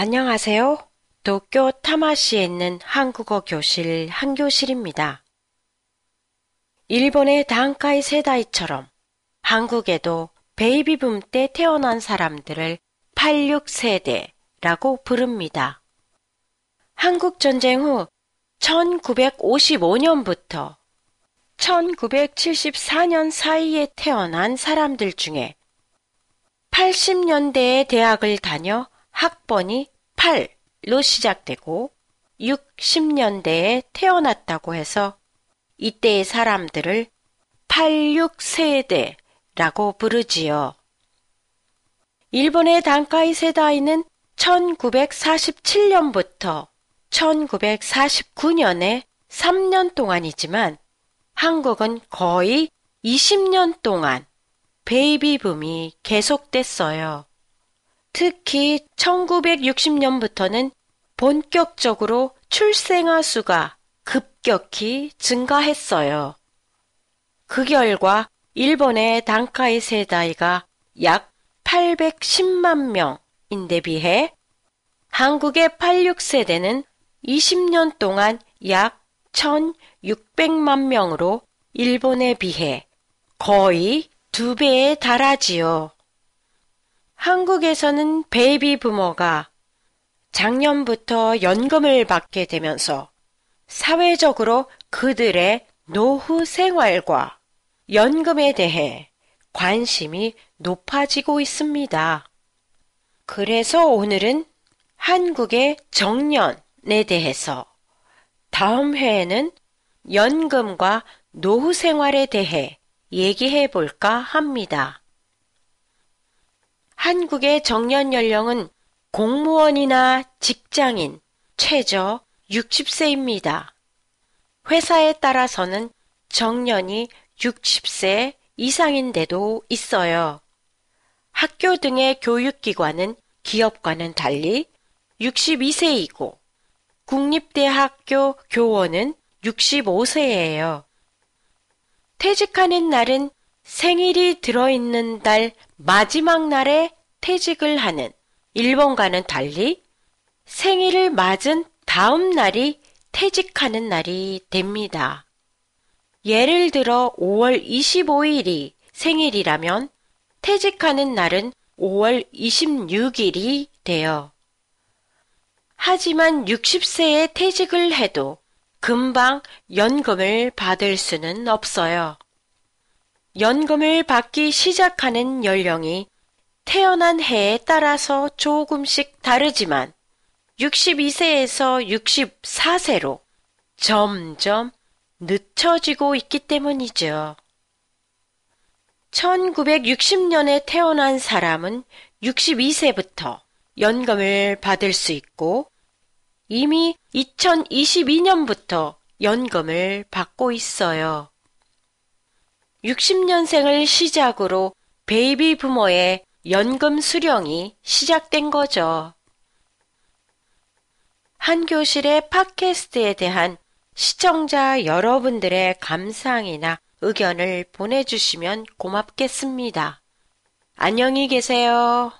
안녕하세요. 도쿄 타마시에 있는 한국어 교실 한교실입니다. 일본의 단카이 세다이처럼 한국에도 베이비붐 때 태어난 사람들을 86세대라고 부릅니다. 한국 전쟁 후 1955년부터 1974년 사이에 태어난 사람들 중에 80년대에 대학을 다녀 학번이 8로 시작되고 60년대에 태어났다고 해서 이때의 사람들을 86세대라고 부르지요. 일본의 단카이 세다이는 1947년부터 1949년에 3년 동안이지만 한국은 거의 20년 동안 베이비붐이 계속됐어요. 특히 1960년부터는 본격적으로 출생아 수가 급격히 증가했어요. 그 결과 일본의 단카이 세다이가 약 810만 명인데 비해 한국의 86세대는 20년 동안 약 1600만 명으로 일본에 비해 거의 두 배에 달하지요. 한국에서는 베이비 부모가 작년부터 연금을 받게 되면서 사회적으로 그들의 노후 생활과 연금에 대해 관심이 높아지고 있습니다. 그래서 오늘은 한국의 정년에 대해서 다음 회에는 연금과 노후 생활에 대해 얘기해 볼까 합니다. 한국의 정년 연령은 공무원이나 직장인 최저 60세입니다. 회사에 따라서는 정년이 60세 이상인데도 있어요. 학교 등의 교육기관은 기업과는 달리 62세이고 국립대학교 교원은 65세예요. 퇴직하는 날은 생일이 들어있는 달 마지막 날에 퇴직을 하는 일본과는 달리 생일을 맞은 다음 날이 퇴직하는 날이 됩니다. 예를 들어 5월 25일이 생일이라면 퇴직하는 날은 5월 26일이 돼요. 하지만 60세에 퇴직을 해도 금방 연금을 받을 수는 없어요. 연금을 받기 시작하는 연령이 태어난 해에 따라서 조금씩 다르지만 62세에서 64세로 점점 늦춰지고 있기 때문이죠. 1960년에 태어난 사람은 62세부터 연금을 받을 수 있고 이미 2022년부터 연금을 받고 있어요. 60년생을 시작으로 베이비 부모의 연금 수령이 시작된 거죠. 한 교실의 팟캐스트에 대한 시청자 여러분들의 감상이나 의견을 보내주시면 고맙겠습니다. 안녕히 계세요.